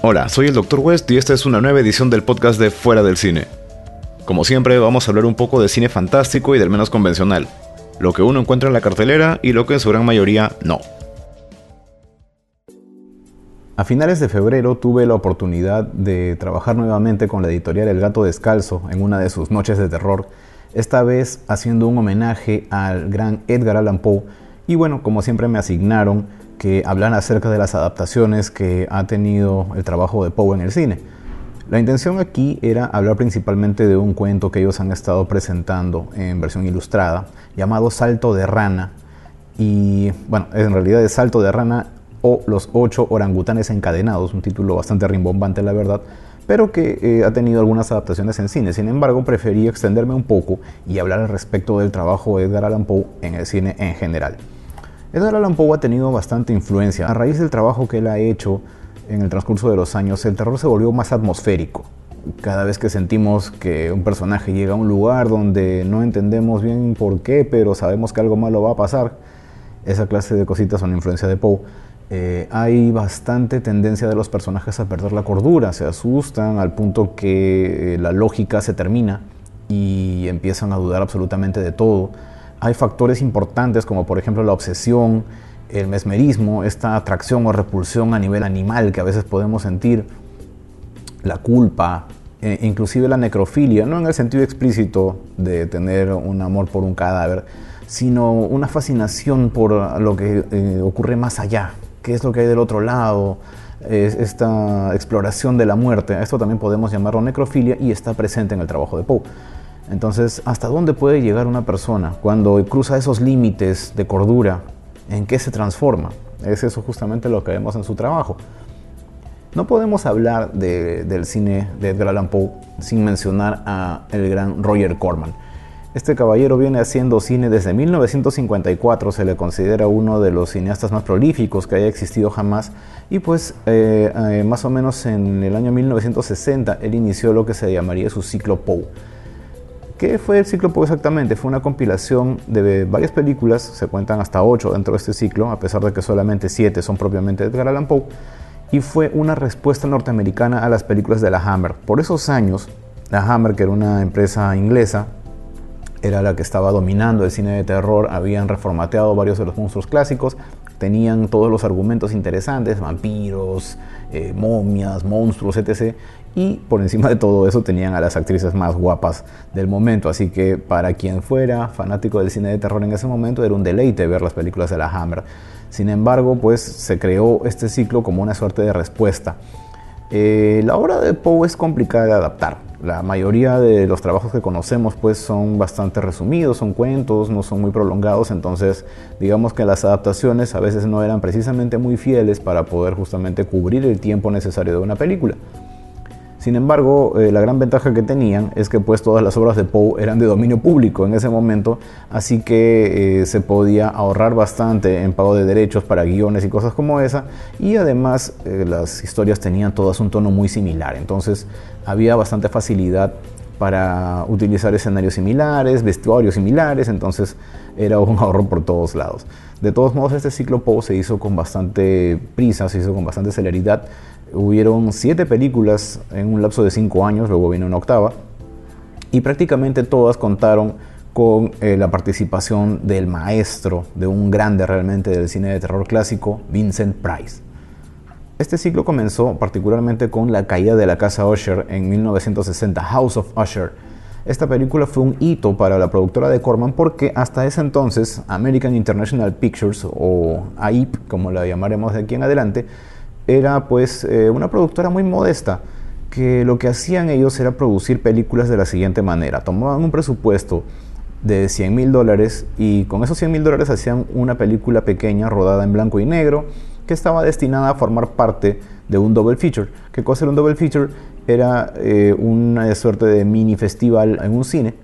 Hola, soy el Dr. West y esta es una nueva edición del podcast de Fuera del Cine. Como siempre, vamos a hablar un poco de cine fantástico y del menos convencional, lo que uno encuentra en la cartelera y lo que en su gran mayoría no. A finales de febrero tuve la oportunidad de trabajar nuevamente con la editorial El Gato Descalzo en una de sus noches de terror, esta vez haciendo un homenaje al gran Edgar Allan Poe y bueno, como siempre me asignaron que hablan acerca de las adaptaciones que ha tenido el trabajo de Poe en el cine. La intención aquí era hablar principalmente de un cuento que ellos han estado presentando en versión ilustrada, llamado Salto de Rana. Y bueno, en realidad es Salto de Rana o Los ocho orangutanes encadenados, un título bastante rimbombante la verdad, pero que eh, ha tenido algunas adaptaciones en cine. Sin embargo, preferí extenderme un poco y hablar al respecto del trabajo de Edgar Allan Poe en el cine en general. Edgar Allan Poe ha tenido bastante influencia. A raíz del trabajo que él ha hecho en el transcurso de los años, el terror se volvió más atmosférico. Cada vez que sentimos que un personaje llega a un lugar donde no entendemos bien por qué, pero sabemos que algo malo va a pasar, esa clase de cositas son influencia de Poe. Eh, hay bastante tendencia de los personajes a perder la cordura, se asustan al punto que eh, la lógica se termina y empiezan a dudar absolutamente de todo. Hay factores importantes como por ejemplo la obsesión, el mesmerismo, esta atracción o repulsión a nivel animal que a veces podemos sentir, la culpa, e inclusive la necrofilia, no en el sentido explícito de tener un amor por un cadáver, sino una fascinación por lo que eh, ocurre más allá, qué es lo que hay del otro lado, es esta exploración de la muerte. Esto también podemos llamarlo necrofilia y está presente en el trabajo de Poe. Entonces, ¿hasta dónde puede llegar una persona cuando cruza esos límites de cordura? ¿En qué se transforma? Es eso justamente lo que vemos en su trabajo. No podemos hablar del cine de Edgar Allan Poe sin mencionar a el gran Roger Corman. Este caballero viene haciendo cine desde 1954, se le considera uno de los cineastas más prolíficos que haya existido jamás y pues eh, eh, más o menos en el año 1960 él inició lo que se llamaría su ciclo Poe ¿Qué fue el ciclo Poe exactamente? Fue una compilación de varias películas, se cuentan hasta ocho dentro de este ciclo, a pesar de que solamente siete son propiamente de Edgar Allan Poe, y fue una respuesta norteamericana a las películas de la Hammer. Por esos años, la Hammer, que era una empresa inglesa, era la que estaba dominando el cine de terror, habían reformateado varios de los monstruos clásicos, tenían todos los argumentos interesantes, vampiros, eh, momias, monstruos, etc y por encima de todo eso tenían a las actrices más guapas del momento, así que para quien fuera fanático del cine de terror en ese momento era un deleite ver las películas de la Hammer. Sin embargo, pues se creó este ciclo como una suerte de respuesta. Eh, la obra de Poe es complicada de adaptar. La mayoría de los trabajos que conocemos pues son bastante resumidos, son cuentos, no son muy prolongados, entonces digamos que las adaptaciones a veces no eran precisamente muy fieles para poder justamente cubrir el tiempo necesario de una película. Sin embargo, eh, la gran ventaja que tenían es que pues todas las obras de Poe eran de dominio público en ese momento, así que eh, se podía ahorrar bastante en pago de derechos para guiones y cosas como esa, y además eh, las historias tenían todas un tono muy similar, entonces había bastante facilidad para utilizar escenarios similares, vestuarios similares, entonces era un ahorro por todos lados. De todos modos, este ciclo Poe se hizo con bastante prisa, se hizo con bastante celeridad, Hubieron siete películas en un lapso de cinco años, luego vino una octava, y prácticamente todas contaron con eh, la participación del maestro, de un grande realmente del cine de terror clásico, Vincent Price. Este ciclo comenzó particularmente con la caída de la casa Usher en 1960, House of Usher. Esta película fue un hito para la productora de Corman porque hasta ese entonces American International Pictures, o AIP como la llamaremos de aquí en adelante, era pues eh, una productora muy modesta, que lo que hacían ellos era producir películas de la siguiente manera. Tomaban un presupuesto de 100 mil dólares y con esos 100 mil dólares hacían una película pequeña rodada en blanco y negro que estaba destinada a formar parte de un double feature. ¿Qué cosa era un double feature? Era eh, una suerte de mini festival en un cine.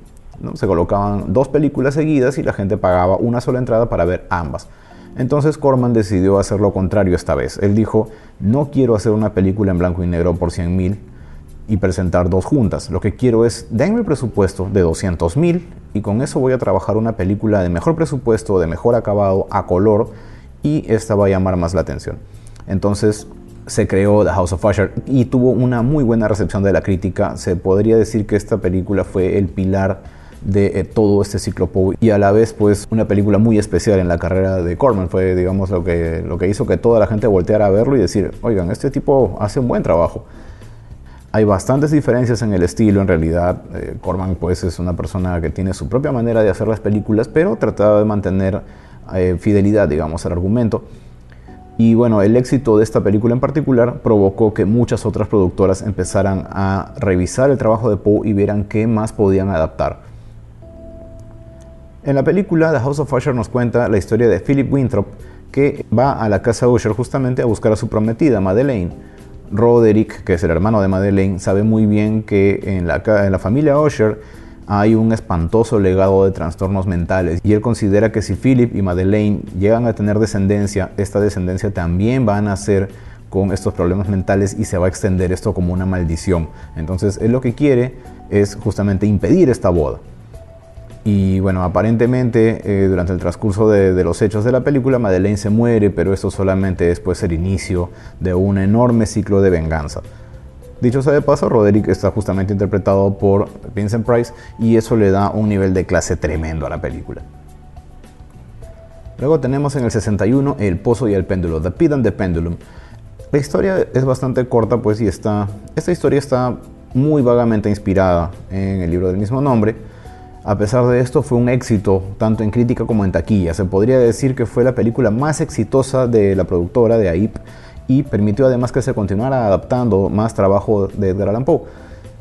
¿no? Se colocaban dos películas seguidas y la gente pagaba una sola entrada para ver ambas. Entonces Corman decidió hacer lo contrario esta vez. Él dijo, no quiero hacer una película en blanco y negro por 100 mil, y presentar dos juntas. Lo que quiero es, denme el presupuesto de 200 mil y con eso voy a trabajar una película de mejor presupuesto, de mejor acabado, a color y esta va a llamar más la atención. Entonces se creó The House of Usher y tuvo una muy buena recepción de la crítica. Se podría decir que esta película fue el pilar de eh, todo este ciclo Poe. Y a la vez pues una película muy especial en la carrera de Corman fue digamos lo que, lo que hizo que toda la gente volteara a verlo y decir oigan este tipo hace un buen trabajo hay bastantes diferencias en el estilo en realidad eh, Corman pues es una persona que tiene su propia manera de hacer las películas pero trataba de mantener eh, fidelidad digamos al argumento. Y bueno, el éxito de esta película en particular provocó que muchas otras productoras empezaran a revisar el trabajo de Poe y vieran qué más podían adaptar. En la película The House of Usher nos cuenta la historia de Philip Winthrop que va a la casa Usher justamente a buscar a su prometida, Madeleine. Roderick, que es el hermano de Madeleine, sabe muy bien que en la, en la familia Usher hay un espantoso legado de trastornos mentales y él considera que si Philip y Madeleine llegan a tener descendencia, esta descendencia también va a nacer con estos problemas mentales y se va a extender esto como una maldición. Entonces él lo que quiere es justamente impedir esta boda. Y bueno, aparentemente eh, durante el transcurso de, los hechos de la película, Madeleine se muere, pero esto solamente es pues, el inicio de un enorme ciclo de venganza. Dicho sea de paso, Roderick está justamente interpretado por Vincent Price y eso le da un nivel de clase tremendo a la película. Luego tenemos en el 61 El Pozo y el Péndulo, The Pit and the Pendulum. La historia es bastante corta, pues, y está. Esta historia está muy vagamente inspirada en el libro del mismo nombre a pesar de esto fue un éxito tanto en crítica como en taquilla. Se podría decir que fue la película más exitosa de la productora de AIP y permitió además que se continuara adaptando más trabajo de Edgar Allan Poe.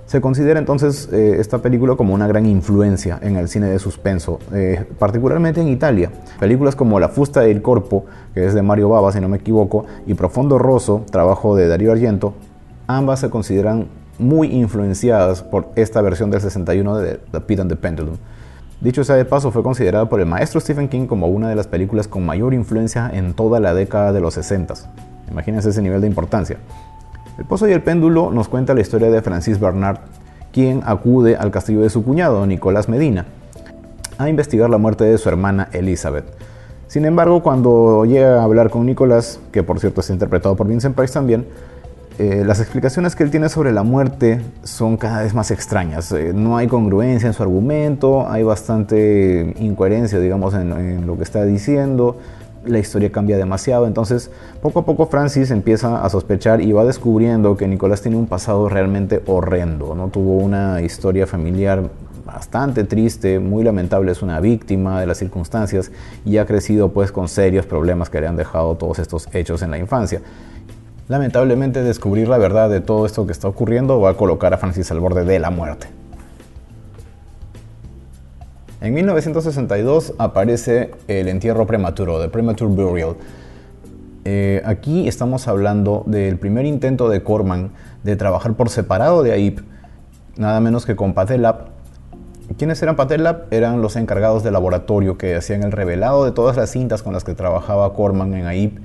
Se considera entonces eh, esta película como una gran influencia en el cine de suspenso, eh, particularmente en Italia. Películas como La fusta del corpo, que es de Mario Bava, si no me equivoco, y Profondo Rosso, trabajo de Darío Argento, ambas se consideran muy influenciadas por esta versión del 61 de The Pit and the Pendulum. Dicho sea de paso, fue considerada por el maestro Stephen King como una de las películas con mayor influencia en toda la década de los 60. Imagínense ese nivel de importancia. El Pozo y el Péndulo nos cuenta la historia de Francis Bernard, quien acude al castillo de su cuñado, Nicolás Medina, a investigar la muerte de su hermana Elizabeth. Sin embargo, cuando llega a hablar con Nicolás, que por cierto es interpretado por Vincent Price también, eh, las explicaciones que él tiene sobre la muerte son cada vez más extrañas. Eh, no hay congruencia en su argumento, hay bastante incoherencia, digamos, en, lo que está diciendo. La historia cambia demasiado. Entonces, poco a poco Francis empieza a sospechar y va descubriendo que Nicolás tiene un pasado realmente horrendo. ¿no? Tuvo una historia familiar bastante triste, muy lamentable, es una víctima de las circunstancias y ha crecido pues con serios problemas que le han dejado todos estos hechos en la infancia. Lamentablemente descubrir la verdad de todo esto que está ocurriendo va a colocar a Francis al borde de la muerte. En 1962 aparece el entierro prematuro, The Premature Burial. Eh, aquí estamos hablando del primer intento de Corman de trabajar por separado de AIP, nada menos que con Patelab. ¿Quiénes eran Patelab? Eran los encargados del laboratorio que hacían el revelado de todas las cintas con las que trabajaba Corman en AIP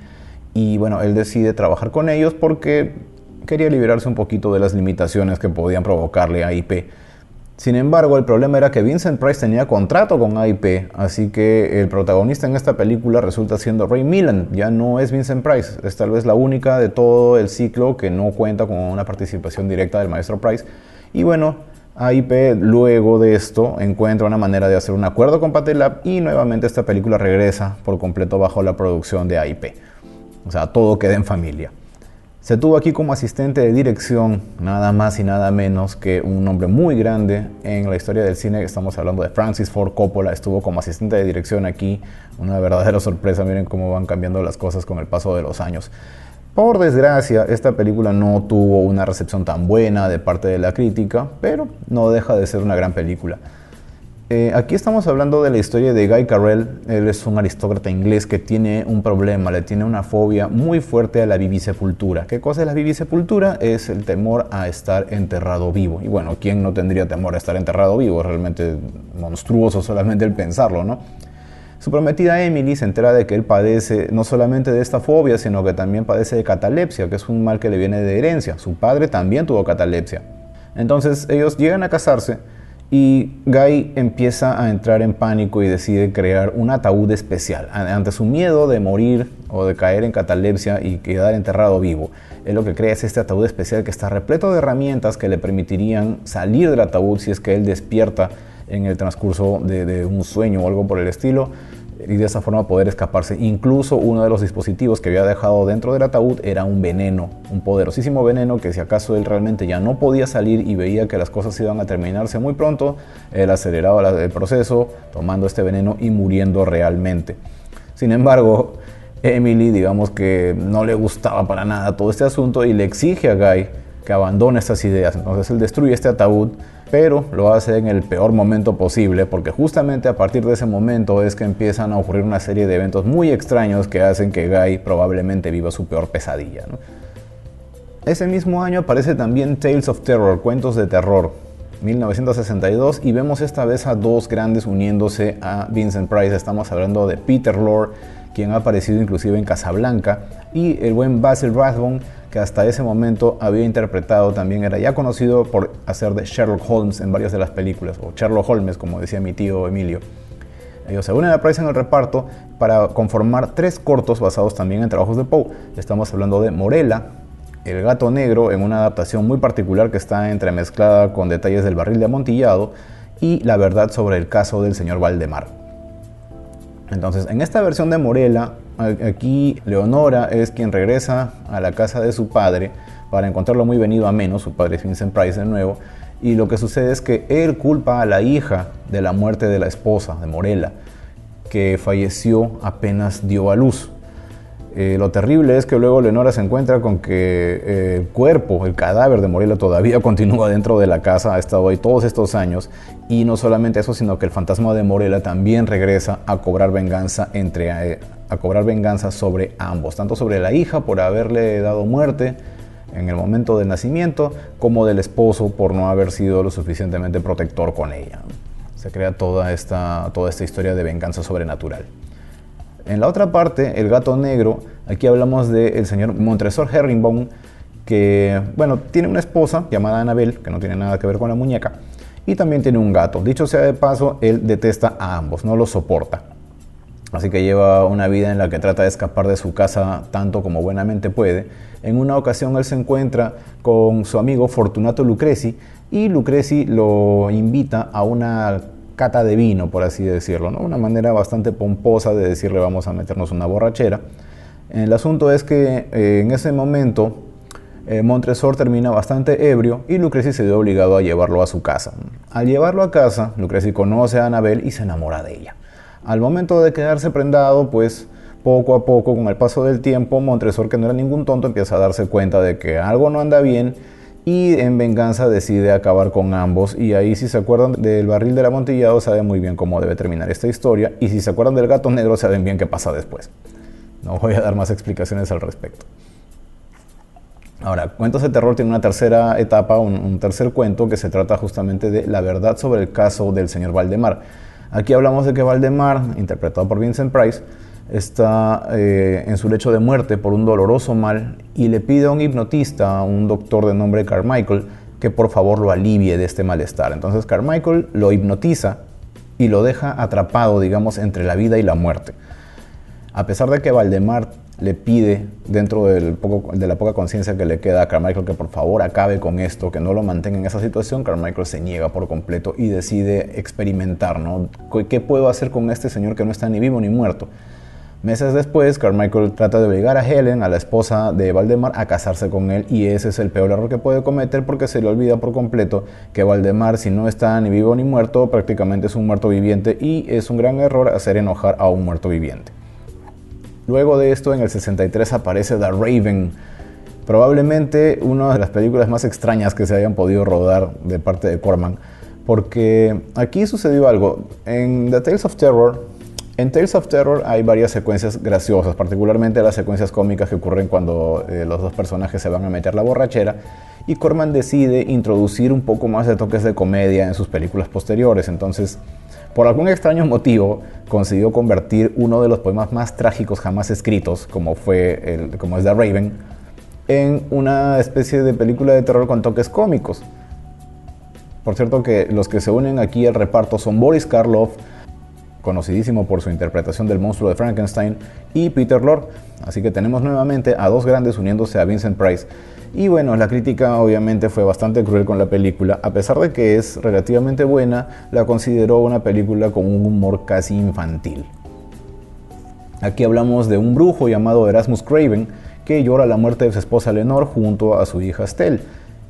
y bueno, él decide trabajar con ellos porque quería liberarse un poquito de las limitaciones que podían provocarle a IP. Sin embargo, el problema era que Vincent Price tenía contrato con AIP, así que el protagonista en esta película resulta siendo Ray Milland, ya no es Vincent Price, es tal vez la única de todo el ciclo que no cuenta con una participación directa del maestro Price. Y bueno, AIP luego de esto encuentra una manera de hacer un acuerdo con Patelab y nuevamente esta película regresa por completo bajo la producción de AIP. O sea, todo queda en familia. Se tuvo aquí como asistente de dirección nada más y nada menos que un nombre muy grande en la historia del cine. Estamos hablando de Francis Ford Coppola. Estuvo como asistente de dirección aquí. Una verdadera sorpresa. Miren cómo van cambiando las cosas con el paso de los años. Por desgracia, esta película no tuvo una recepción tan buena de parte de la crítica, pero no deja de ser una gran película. Eh, aquí estamos hablando de la historia de Guy Carrell. Él es un aristócrata inglés que tiene un problema, le tiene una fobia muy fuerte a la vivisepultura. ¿Qué cosa es la vivisepultura? Es el temor a estar enterrado vivo. Y bueno, ¿quién no tendría temor a estar enterrado vivo? Es realmente monstruoso solamente el pensarlo, ¿no? Su prometida Emily se entera de que él padece no solamente de esta fobia, sino que también padece de catalepsia, que es un mal que le viene de herencia. Su padre también tuvo catalepsia. Entonces ellos llegan a casarse y Guy empieza a entrar en pánico y decide crear un ataúd especial. Ante su miedo de morir o de caer en catalepsia y quedar enterrado vivo, él lo que crea es este ataúd especial que está repleto de herramientas que le permitirían salir del ataúd si es que él despierta en el transcurso de, de un sueño o algo por el estilo y de esa forma poder escaparse. Incluso uno de los dispositivos que había dejado dentro del ataúd era un veneno, un poderosísimo veneno que si acaso él realmente ya no podía salir y veía que las cosas iban a terminarse muy pronto, él aceleraba el proceso tomando este veneno y muriendo realmente. Sin embargo, Emily digamos que no le gustaba para nada todo este asunto y le exige a Guy que abandone estas ideas. Entonces él destruye este ataúd pero lo hace en el peor momento posible porque justamente a partir de ese momento es que empiezan a ocurrir una serie de eventos muy extraños que hacen que Guy probablemente viva su peor pesadilla. Ese mismo año aparece también Tales of Terror, Cuentos de Terror, 1962, y vemos esta vez a dos grandes uniéndose a Vincent Price. Estamos hablando de Peter Lorre, quien ha aparecido inclusive en Casablanca, y el buen Basil Rathbone, que hasta ese momento había interpretado también, era ya conocido por hacer de Sherlock Holmes en varias de las películas, o Sherlock Holmes, como decía mi tío Emilio. Ellos se unen a Price en el reparto para conformar tres cortos basados también en trabajos de Poe. Estamos hablando de Morella, El gato negro, en una adaptación muy particular que está entremezclada con detalles del barril de amontillado, y La verdad sobre el caso del señor Valdemar. Entonces, en esta versión de Morella, Aquí Leonora es quien regresa a la casa de su padre para encontrarlo muy venido a menos, su padre es Vincent Price de nuevo, y lo que sucede es que él culpa a la hija de la muerte de la esposa, de Morela, que falleció apenas dio a luz. Eh, lo terrible es que luego Leonora se encuentra con que eh, el cuerpo, el cadáver de Morela todavía continúa dentro de la casa, ha estado ahí todos estos años, y no solamente eso, sino que el fantasma de Morela también regresa a cobrar venganza entre eh, a cobrar venganza sobre ambos, tanto sobre la hija por haberle dado muerte en el momento del nacimiento, como del esposo por no haber sido lo suficientemente protector con ella. Se crea toda esta, toda esta historia de venganza sobrenatural. En la otra parte, El gato negro, aquí hablamos del señor Montresor Herringbone, que, bueno, tiene una esposa llamada Annabel, que no tiene nada que ver con la muñeca, y también tiene un gato. Dicho sea de paso, él detesta a ambos, no los soporta. Así que lleva una vida en la que trata de escapar de su casa tanto como buenamente puede. En una ocasión él se encuentra con su amigo Fortunato Lucreci y Lucreci lo invita a una cata de vino, por así decirlo, ¿no? una manera bastante pomposa de decirle vamos a meternos una borrachera. El asunto es que eh, en ese momento eh, Montresor termina bastante ebrio y Lucreci se ve obligado a llevarlo a su casa. Al llevarlo a casa, Lucreci conoce a Anabel y se enamora de ella. Al momento de quedarse prendado, pues poco a poco, con el paso del tiempo, Montresor, que no era ningún tonto, empieza a darse cuenta de que algo no anda bien y en venganza decide acabar con ambos. Y ahí si se acuerdan del barril del amontillado, saben muy bien cómo debe terminar esta historia. Y si se acuerdan del gato negro, saben bien qué pasa después. No voy a dar más explicaciones al respecto. Ahora, Cuentos de Terror tiene una tercera etapa, un, un tercer cuento que se trata justamente de la verdad sobre el caso del señor Valdemar. Aquí hablamos de que Valdemar, interpretado por Vincent Price, está eh, en su lecho de muerte por un doloroso mal y le pide a un hipnotista, a un doctor de nombre Carmichael, que por favor lo alivie de este malestar. Entonces Carmichael lo hipnotiza y lo deja atrapado, digamos, entre la vida y la muerte. A pesar de que Valdemar le pide, dentro de la poca conciencia que le queda a Carmichael, que por favor acabe con esto, que no lo mantenga en esa situación, Carmichael se niega por completo y decide experimentar, ¿no? ¿Qué puedo hacer con este señor que no está ni vivo ni muerto? Meses después, Carmichael trata de obligar a Helen, a la esposa de Valdemar, a casarse con él y ese es el peor error que puede cometer porque se le olvida por completo que Valdemar, si no está ni vivo ni muerto, prácticamente es un muerto viviente y es un gran error hacer enojar a un muerto viviente. Luego de esto, en el 63 aparece The Raven, probablemente una de las películas más extrañas que se hayan podido rodar de parte de Corman, porque aquí sucedió algo. En The Tales of Terror, en Tales of Terror hay varias secuencias graciosas, particularmente las secuencias cómicas que ocurren cuando eh, los dos personajes se van a meter la borrachera y Corman decide introducir un poco más de toques de comedia en sus películas posteriores. Entonces, por algún extraño motivo, consiguió convertir uno de los poemas más trágicos jamás escritos, como, fue el, como es The Raven, en una especie de película de terror con toques cómicos. Por cierto que los que se unen aquí al reparto son Boris Karloff, conocidísimo por su interpretación del monstruo de Frankenstein, y Peter Lorre. Así que tenemos nuevamente a dos grandes uniéndose a Vincent Price. Y bueno, la crítica obviamente fue bastante cruel con la película. A pesar de que es relativamente buena, la consideró una película con un humor casi infantil. Aquí hablamos de un brujo llamado Erasmus Craven que llora la muerte de su esposa Lenore junto a su hija Estelle.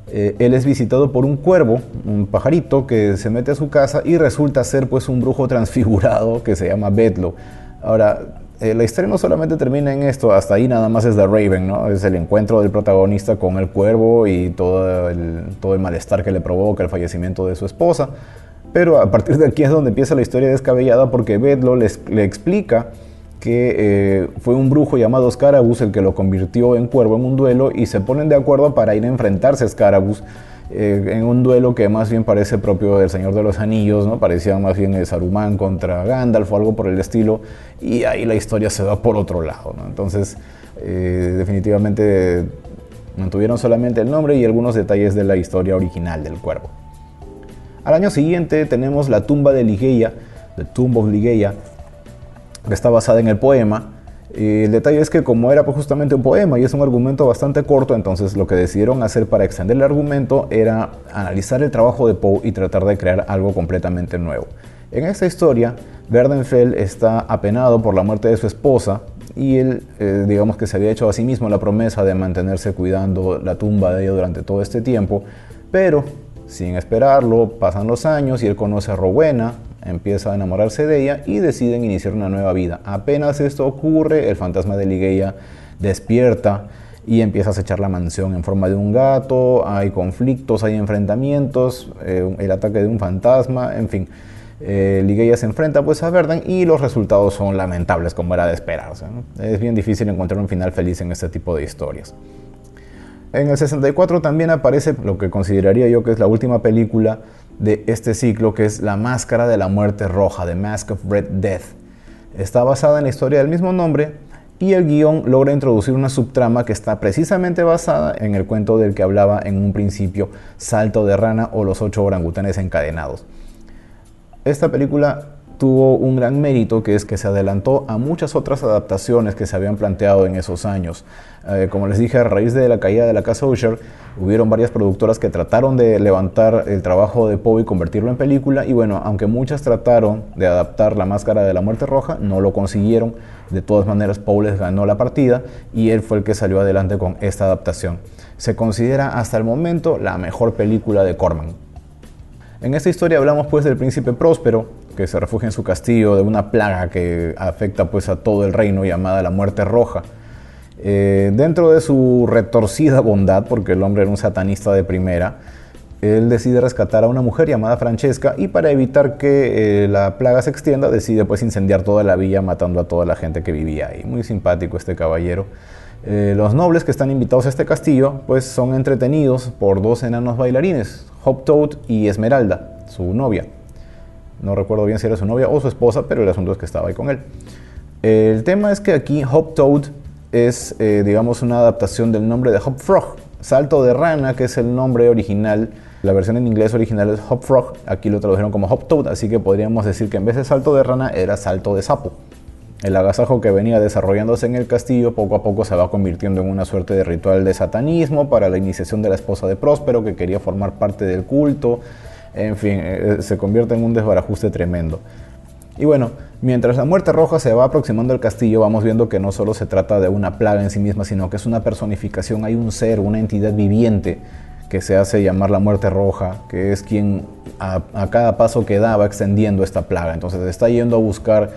Eh, él es visitado por un cuervo, un pajarito, que se mete a su casa y resulta ser pues un brujo transfigurado que se llama Bedlo. Ahora, eh, la historia no solamente termina en esto, hasta ahí nada más es The Raven, ¿no? Es el encuentro del protagonista con el cuervo y todo el, todo el malestar que le provoca el fallecimiento de su esposa. Pero a partir de aquí es donde empieza la historia descabellada porque Bedlo le explica que eh, fue un brujo llamado Scarabus el que lo convirtió en cuervo en un duelo y se ponen de acuerdo para ir a enfrentarse a Scarabus eh, en un duelo que más bien parece propio del Señor de los Anillos, ¿no? parecía más bien el Saruman contra Gandalf o algo por el estilo, y ahí la historia se va por otro lado. Entonces, eh, definitivamente mantuvieron solamente el nombre y algunos detalles de la historia original del cuervo. Al año siguiente tenemos la tumba de Ligeia, The Tomb of Ligeia, está basada en el poema. el detalle es que como era pues, justamente un poema y es un argumento bastante corto, entonces lo que decidieron hacer para extender el argumento era analizar el trabajo de Poe y tratar de crear algo completamente nuevo. En esta historia, Werdenfeld está apenado por la muerte de su esposa y él, eh, digamos que se había hecho a sí mismo la promesa de mantenerse cuidando la tumba de ella durante todo este tiempo, pero sin esperarlo, pasan los años y él conoce a Rowena, empieza a enamorarse de ella y deciden iniciar una nueva vida. Apenas esto ocurre, el fantasma de Ligeia despierta y empieza a acechar la mansión en forma de un gato, hay conflictos, hay enfrentamientos, eh, el ataque de un fantasma, en fin. Eh, Ligeia se enfrenta pues a Verdan y los resultados son lamentables como era de esperarse. Es bien difícil encontrar un final feliz en este tipo de historias. En el 64 también aparece lo que consideraría yo que es la última película de este ciclo, que es La Máscara de la Muerte Roja, The Mask of Red Death. Está basada en la historia del mismo nombre y el guion logra introducir una subtrama que está precisamente basada en el cuento del que hablaba en un principio, Salto de Rana o Los Ocho Orangutanes Encadenados. Esta película tuvo un gran mérito que es que se adelantó a muchas otras adaptaciones que se habían planteado en esos años. Eh, como les dije, a raíz de la caída de la casa Usher, hubieron varias productoras que trataron de levantar el trabajo de Poe y convertirlo en película y bueno, aunque muchas trataron de adaptar la máscara de la muerte roja, no lo consiguieron. De todas maneras, Poe les ganó la partida y él fue el que salió adelante con esta adaptación. Se considera hasta el momento la mejor película de Corman. En esta historia hablamos pues del príncipe próspero, que se refugia en su castillo de una plaga que afecta pues a todo el reino llamada la muerte roja. Eh, dentro de su retorcida bondad, porque el hombre era un satanista de primera, él decide rescatar a una mujer llamada Francesca y para evitar que eh, la plaga se extienda decide pues incendiar toda la villa matando a toda la gente que vivía ahí. Muy simpático este caballero. Eh, los nobles que están invitados a este castillo pues son entretenidos por dos enanos bailarines, Hop Toad y Esmeralda, su novia. No recuerdo bien si era su novia o su esposa, pero el asunto es que estaba ahí con él. El tema es que aquí Hop Toad es, eh, digamos, una adaptación del nombre de Hop Frog, salto de rana, que es el nombre original. La versión en inglés original es Hop Frog, aquí lo tradujeron como Hop Toad, así que podríamos decir que en vez de salto de rana era salto de sapo. El agasajo que venía desarrollándose en el castillo poco a poco se va convirtiendo en una suerte de ritual de satanismo para la iniciación de la esposa de Próspero que quería formar parte del culto. En fin, eh, se convierte en un desbarajuste tremendo. Y bueno, mientras la muerte roja se va aproximando al castillo, vamos viendo que no solo se trata de una plaga en sí misma, sino que es una personificación, hay un ser, una entidad viviente que se hace llamar la muerte roja, que es quien a, cada paso que da va extendiendo esta plaga. Entonces está yendo a buscar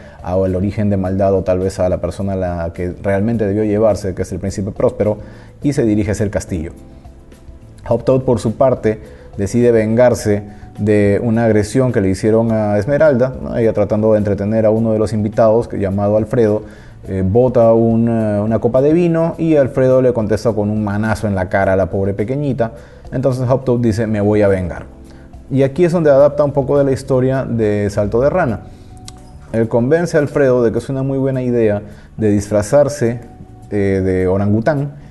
el origen de maldad o tal vez a la persona a la que realmente debió llevarse, que es el príncipe próspero, y se dirige hacia el castillo. Hoptoad por su parte decide vengarse de una agresión que le hicieron a Esmeralda, ella tratando de entretener a uno de los invitados, llamado Alfredo, eh, bota una, copa de vino y Alfredo le contesta con un manazo en la cara a la pobre pequeñita. Entonces Hoptoad dice, me voy a vengar. Y aquí es donde adapta un poco de la historia de Salto de Rana. Él convence a Alfredo de que es una muy buena idea de disfrazarse eh, de orangután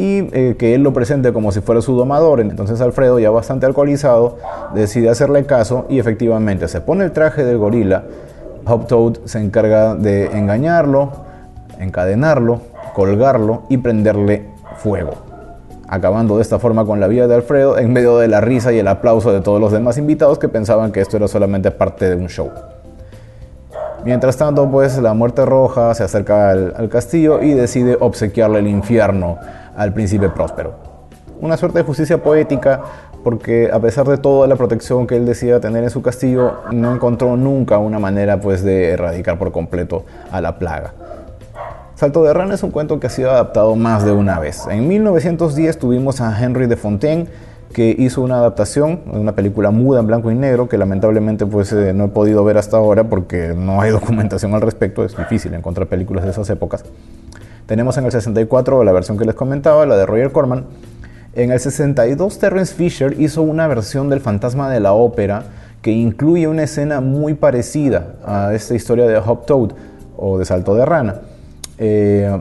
y eh, que él lo presente como si fuera su domador. Entonces Alfredo, ya bastante alcoholizado, decide hacerle caso y efectivamente se pone el traje del gorila. Hop Toad se encarga de engañarlo, encadenarlo, colgarlo y prenderle fuego. Acabando de esta forma con la vida de Alfredo en medio de la risa y el aplauso de todos los demás invitados que pensaban que esto era solamente parte de un show. Mientras tanto, pues la muerte roja se acerca al, castillo y decide obsequiarle el infierno al príncipe próspero. Una suerte de justicia poética porque a pesar de toda la protección que él decía tener en su castillo, no encontró nunca una manera pues de erradicar por completo a la plaga. Salto de Rana es un cuento que ha sido adaptado más de una vez. En 1910 tuvimos a Henry de Fontaine que hizo una adaptación, una película muda en blanco y negro, que lamentablemente pues, eh, no he podido ver hasta ahora porque no hay documentación al respecto, es difícil encontrar películas de esas épocas. Tenemos en el 64 la versión que les comentaba, la de Roger Corman. En el 62 Terrence Fisher hizo una versión del Fantasma de la Ópera que incluye una escena muy parecida a esta historia de Hop Toad o de Salto de Rana. Eh,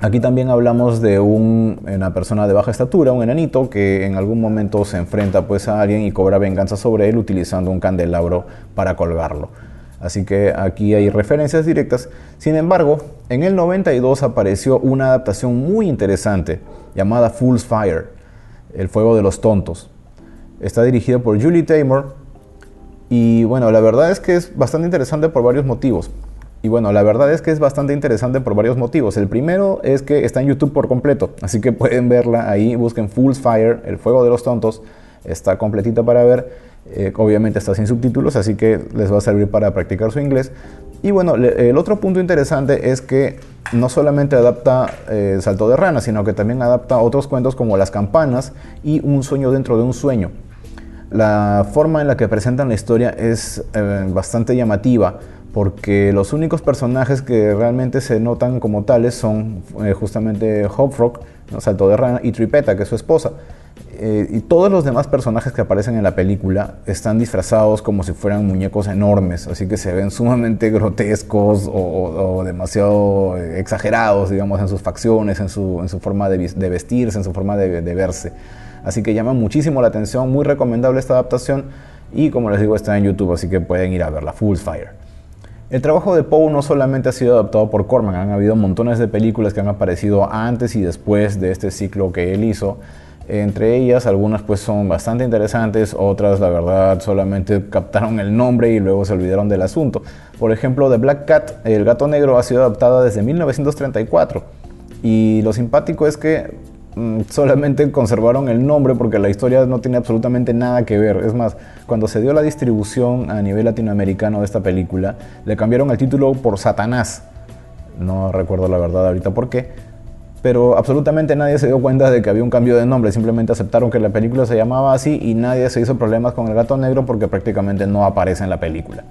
Aquí también hablamos de una persona de baja estatura, un enanito, que en algún momento se enfrenta pues, a alguien y cobra venganza sobre él utilizando un candelabro para colgarlo. Así que aquí hay referencias directas. Sin embargo, en el 92 apareció una adaptación muy interesante llamada Fool's Fire, El Fuego de los Tontos. Está dirigido por Julie Taymor y bueno, la verdad es que es bastante interesante por varios motivos. Y bueno, la verdad es que es bastante interesante por varios motivos. El primero es que está en YouTube por completo, así que pueden verla ahí, busquen Fool's Fire, el fuego de los tontos, está completita para ver. Eh, obviamente está sin subtítulos, así que les va a servir para practicar su inglés. Y bueno, el otro punto interesante es que no solamente adapta eh, Salto de Rana, sino que también adapta otros cuentos como Las Campanas y Un sueño dentro de un sueño. La forma en la que presentan la historia es eh, bastante llamativa porque los únicos personajes que realmente se notan como tales son justamente ¿no? Salto de Rana, y Tripeta, que es su esposa. Eh, y todos los demás personajes que aparecen en la película están disfrazados como si fueran muñecos enormes, así que se ven sumamente grotescos o, demasiado eh, exagerados, digamos, en sus facciones, en su, forma de, vestirse, en su forma de, verse. Así que llama muchísimo la atención, muy recomendable esta adaptación y como les digo está en YouTube, así que pueden ir a verla, Full Fire. El trabajo de Poe no solamente ha sido adaptado por Corman, han habido montones de películas que han aparecido antes y después de este ciclo que él hizo. Entre ellas, algunas pues son bastante interesantes, otras la verdad solamente captaron el nombre y luego se olvidaron del asunto. Por ejemplo, The Black Cat, El gato negro, ha sido adaptada desde 1934. Y lo simpático es que Mm, solamente conservaron el nombre porque la historia no tiene absolutamente nada que ver. Es más, cuando se dio la distribución a nivel latinoamericano de esta película, le cambiaron el título por Satanás. No recuerdo la verdad ahorita por qué. Pero absolutamente nadie se dio cuenta de que había un cambio de nombre. Simplemente aceptaron que la película se llamaba así y nadie se hizo problemas con el gato negro porque prácticamente no aparece en la película.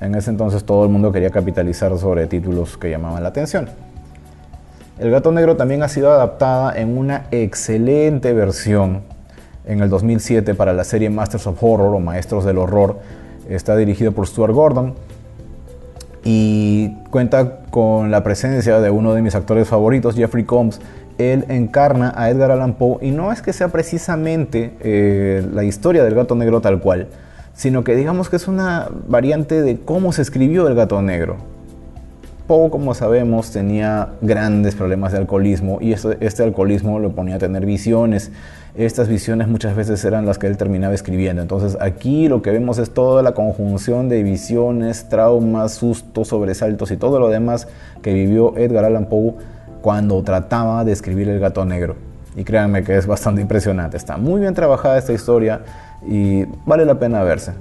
En ese entonces todo el mundo quería capitalizar sobre títulos que llamaban la atención. El gato negro también ha sido adaptada en una excelente versión en el 2007 para la serie Masters of Horror o Maestros del Horror. Está dirigido por Stuart Gordon y cuenta con la presencia de uno de mis actores favoritos, Jeffrey Combs. Él encarna a Edgar Allan Poe y no es que sea precisamente eh, la historia del gato negro tal cual, sino que digamos que es una variante de cómo se escribió el gato negro. Poe, como sabemos, tenía grandes problemas de alcoholismo y este, este, alcoholismo lo ponía a tener visiones. Estas visiones muchas veces eran las que él terminaba escribiendo. Entonces aquí lo que vemos es toda la conjunción de visiones, traumas, sustos, sobresaltos y todo lo demás que vivió Edgar Allan Poe cuando trataba de escribir El gato negro. Y créanme que es bastante impresionante. Está muy bien trabajada esta historia y vale la pena verse.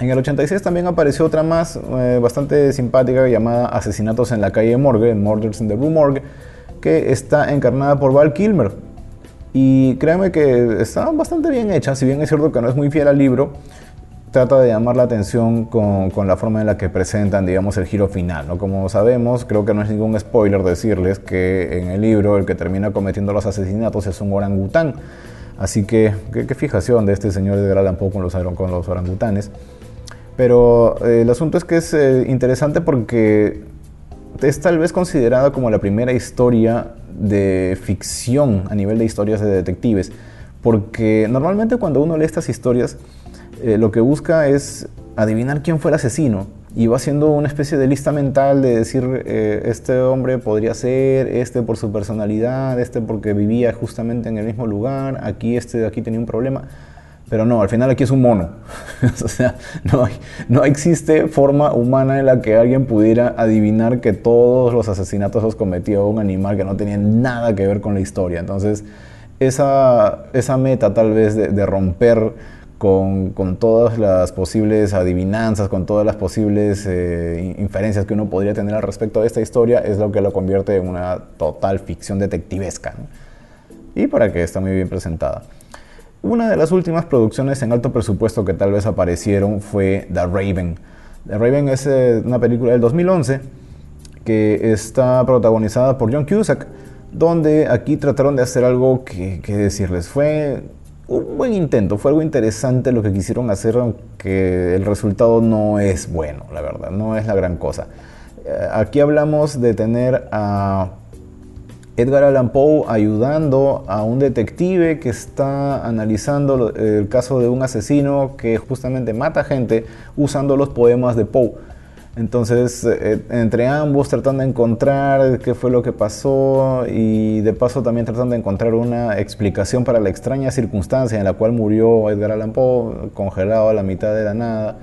En el 86 también apareció otra más eh, bastante simpática llamada Asesinatos en la calle Morgue, Murders in the Rue Morgue, que está encarnada por Val Kilmer. Y créanme que está bastante bien hecha, si bien es cierto que no es muy fiel al libro, trata de llamar la atención con, con, la forma en la que presentan, digamos, el giro final. ¿no? Como sabemos, creo que no es ningún spoiler decirles que en el libro el que termina cometiendo los asesinatos es un orangután. Así que, qué, fijación de este señor de Allan Poe con los, con los orangutanes. Pero eh, el asunto es que es eh, interesante porque es tal vez considerada como la primera historia de ficción a nivel de historias de detectives, porque normalmente cuando uno lee estas historias, eh, lo que busca es adivinar quién fue el asesino y va haciendo una especie de lista mental de decir, eh, este hombre podría ser, este por su personalidad, este porque vivía justamente en el mismo lugar, aquí este de aquí tenía un problema. Pero no, al final aquí es un mono. o sea, no, no existe forma humana en la que alguien pudiera adivinar que todos los asesinatos los cometió un animal que no tenía nada que ver con la historia. Entonces, esa, esa meta tal vez de romper con, con, todas las posibles adivinanzas, con todas las posibles eh, inferencias que uno podría tener al respecto de esta historia, es lo que lo convierte en una total ficción detectivesca. Y para que está muy bien presentada. Una de las últimas producciones en alto presupuesto que tal vez aparecieron fue The Raven. The Raven es eh, una película del 2011 que está protagonizada por John Cusack, donde aquí trataron de hacer algo que, decirles fue un buen intento, fue algo interesante lo que quisieron hacer, aunque el resultado no es bueno, la verdad, no es la gran cosa. Eh, aquí hablamos de tener a Edgar Allan Poe ayudando a un detective que está analizando el caso de un asesino que justamente mata gente usando los poemas de Poe. Entonces, eh, entre ambos tratando de encontrar qué fue lo que pasó y de paso también tratando de encontrar una explicación para la extraña circunstancia en la cual murió Edgar Allan Poe, congelado a la mitad de la nada.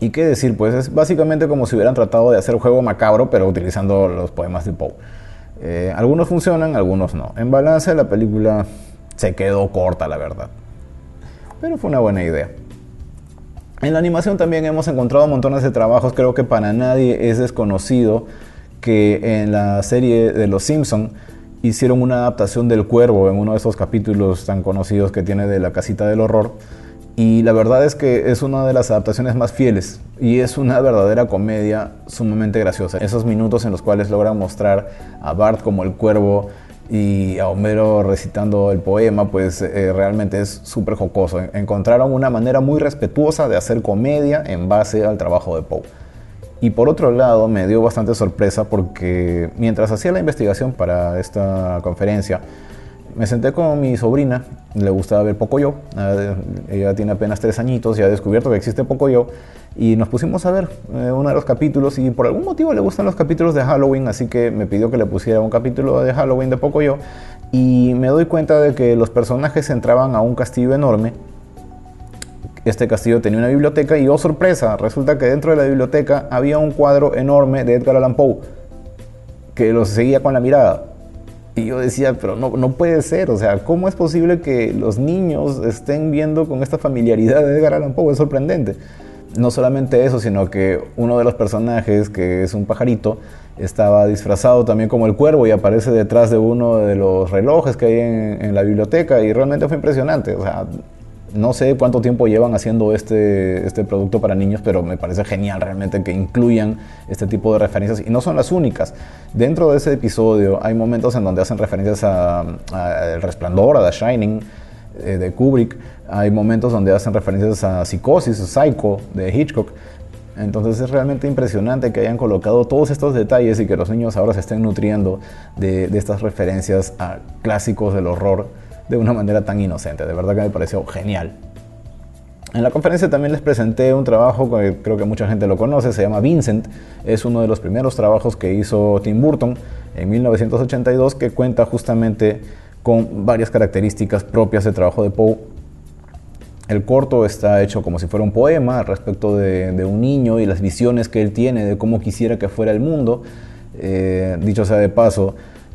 Y qué decir, pues es básicamente como si hubieran tratado de hacer un juego macabro, pero utilizando los poemas de Poe. Eh, algunos funcionan, algunos no. En balance, la película se quedó corta, la verdad. Pero fue una buena idea. En la animación también hemos encontrado montones de trabajos, creo que para nadie es desconocido que en la serie de Los Simpson hicieron una adaptación del Cuervo en uno de esos capítulos tan conocidos que tiene de la casita del horror. Y la verdad es que es una de las adaptaciones más fieles y es una verdadera comedia sumamente graciosa. Esos minutos en los cuales logran mostrar a Bart como el cuervo y a Homero recitando el poema, pues eh, realmente es súper jocoso. Encontraron una manera muy respetuosa de hacer comedia en base al trabajo de Poe. Y por otro lado, me dio bastante sorpresa porque mientras hacía la investigación para esta conferencia, me senté con mi sobrina, le gustaba ver Pocoyo, ah, ella tiene apenas tres añitos y ha descubierto que existe Pocoyo, y nos pusimos a ver eh, uno de los capítulos y por algún motivo le gustan los capítulos de Halloween, así que me pidió que le pusiera un capítulo de Halloween de Pocoyo, y me doy cuenta de que los personajes entraban a un castillo enorme, este castillo tenía una biblioteca y oh sorpresa, resulta que dentro de la biblioteca había un cuadro enorme de Edgar Allan Poe que los seguía con la mirada. Y yo decía, pero no, no puede ser, o sea, ¿cómo es posible que los niños estén viendo con esta familiaridad de Edgar Allan Poe? Es sorprendente. No solamente eso, sino que uno de los personajes, que es un pajarito, estaba disfrazado también como el cuervo y aparece detrás de uno de los relojes que hay en, la biblioteca y realmente fue impresionante. No sé cuánto tiempo llevan haciendo este, este producto para niños, pero me parece genial realmente que incluyan este tipo de referencias. Y no son las únicas. Dentro de ese episodio hay momentos en donde hacen referencias a, El Resplandor, a The Shining eh, de Kubrick. Hay momentos donde hacen referencias a Psicosis, Psycho de Hitchcock. Entonces es realmente impresionante que hayan colocado todos estos detalles y que los niños ahora se estén nutriendo de estas referencias a clásicos del horror de una manera tan inocente. De verdad que me pareció genial. En la conferencia también les presenté un trabajo que creo que mucha gente lo conoce, se llama Vincent. Es uno de los primeros trabajos que hizo Tim Burton en 1982 que cuenta justamente con varias características propias del trabajo de Poe. El corto está hecho como si fuera un poema respecto de, un niño y las visiones que él tiene de cómo quisiera que fuera el mundo. Eh, dicho sea de paso,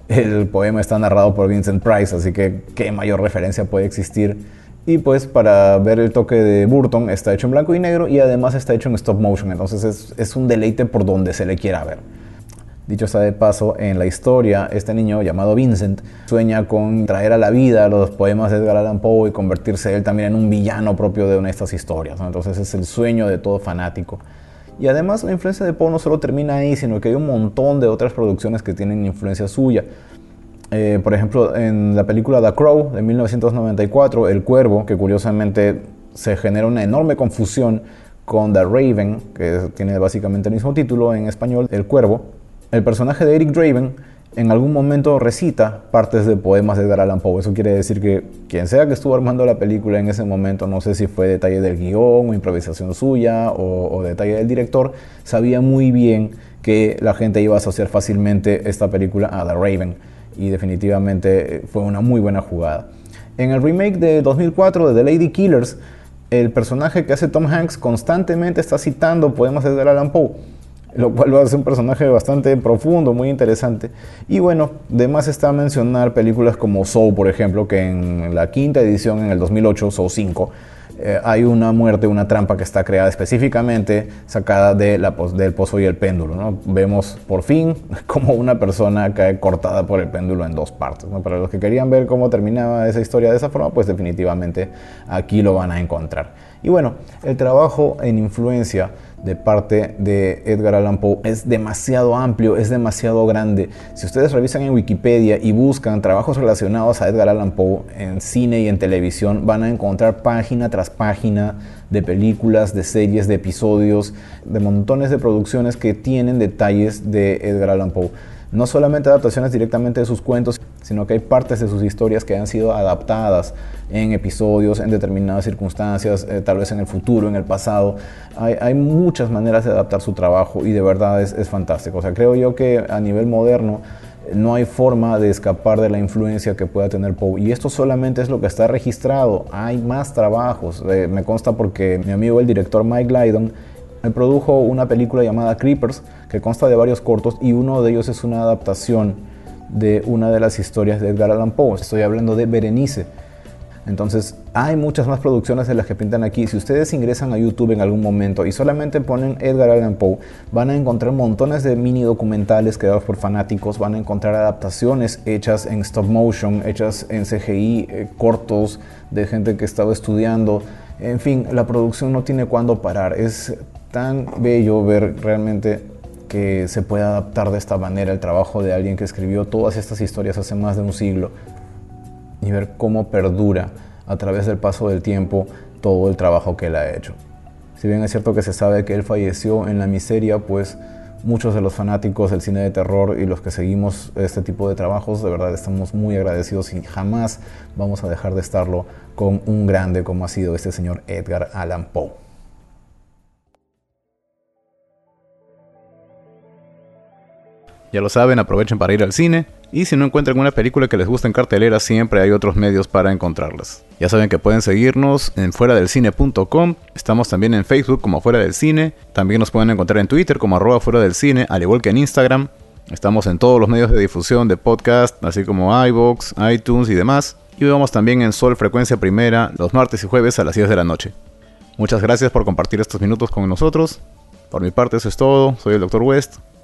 el poema está narrado por Vincent Price, así que qué mayor referencia puede existir. Y pues para ver el toque de Burton está hecho en blanco y negro y además está hecho en stop motion, entonces es, un deleite por donde se le quiera ver. Dicho sea de paso, en la historia, este niño llamado Vincent sueña con traer a la vida los poemas de Edgar Allan Poe y convertirse él también en un villano propio de una de estas historias. Entonces es el sueño de todo fanático. Y además la influencia de Poe no solo termina ahí, sino que hay un montón de otras producciones que tienen influencia suya. Eh, por ejemplo, en la película The Crow de 1994, El Cuervo, que curiosamente se genera una enorme confusión con The Raven, que tiene básicamente el mismo título en español, El Cuervo. El personaje de Eric Draven en algún momento recita partes de poemas de Edgar Allan Poe. Eso quiere decir que quien sea que estuvo armando la película en ese momento, no sé si fue detalle del guion o improvisación suya o, o detalle del director, sabía muy bien que la gente iba a asociar fácilmente esta película a The Raven y definitivamente fue una muy buena jugada. En el remake de 2004 de The Lady Killers, el personaje que hace Tom Hanks constantemente está citando poemas de Edgar Poe lo cual lo hace un personaje bastante profundo, muy interesante. Y bueno, además está mencionar películas como Soul, por ejemplo, que en la quinta edición, en el 2008, Soul 5, eh, hay una muerte, una trampa que está creada específicamente sacada del pozo y el péndulo. ¿no? Vemos por fin cómo una persona cae cortada por el péndulo en dos partes. Para los que querían ver cómo terminaba esa historia de esa forma, pues definitivamente aquí lo van a encontrar. Y bueno, el trabajo en influencia de parte de Edgar Allan Poe es demasiado amplio, es demasiado grande. Si ustedes revisan en Wikipedia y buscan trabajos relacionados a Edgar Allan Poe en cine y en televisión, van a encontrar página tras página de películas, de series, de episodios, de montones de producciones que tienen detalles de Edgar Allan Poe no solamente adaptaciones directamente de sus cuentos, sino que hay partes de sus historias que han sido adaptadas en episodios, en determinadas circunstancias, eh, tal vez en el futuro, en el pasado. Hay, muchas maneras de adaptar su trabajo y de verdad es, fantástico. O sea, creo yo que a nivel moderno no hay forma de escapar de la influencia que pueda tener Poe. Y esto solamente es lo que está registrado. Hay más trabajos. Eh, me consta porque mi amigo el director Mike Lydon me produjo una película llamada Creepers, que consta de varios cortos y uno de ellos es una adaptación de una de las historias de Edgar Allan Poe. Estoy hablando de Berenice. Entonces, hay muchas más producciones de las que pintan aquí. Si ustedes ingresan a YouTube en algún momento y solamente ponen Edgar Allan Poe, van a encontrar montones de mini documentales creados por fanáticos, van a encontrar adaptaciones hechas en stop motion, hechas en CGI, eh, cortos de gente que estaba estudiando. En fin, la producción no tiene cuándo parar. Tan bello ver realmente que se puede adaptar de esta manera el trabajo de alguien que escribió todas estas historias hace más de un siglo y ver cómo perdura a través del paso del tiempo todo el trabajo que él ha hecho. Si bien es cierto que se sabe que él falleció en la miseria, pues muchos de los fanáticos del cine de terror y los que seguimos este tipo de trabajos, de verdad estamos muy agradecidos y jamás vamos a dejar de estarlo con un grande como ha sido este señor Edgar Allan Poe. Ya lo saben, aprovechen para ir al cine. Y si no encuentran una película que les guste en cartelera, siempre hay otros medios para encontrarlas. Ya saben que pueden seguirnos en fuera del cine.com. Estamos también en Facebook como Fuera del Cine. También nos pueden encontrar en Twitter como arroba fuera del cine, al igual que en Instagram. Estamos en todos los medios de difusión de podcast, así como iVoox, iTunes y demás. Y vemos también en Sol Frecuencia Primera los martes y jueves a las 10 de la noche. Muchas gracias por compartir estos minutos con nosotros. Por mi parte eso es todo. Soy el Dr. West.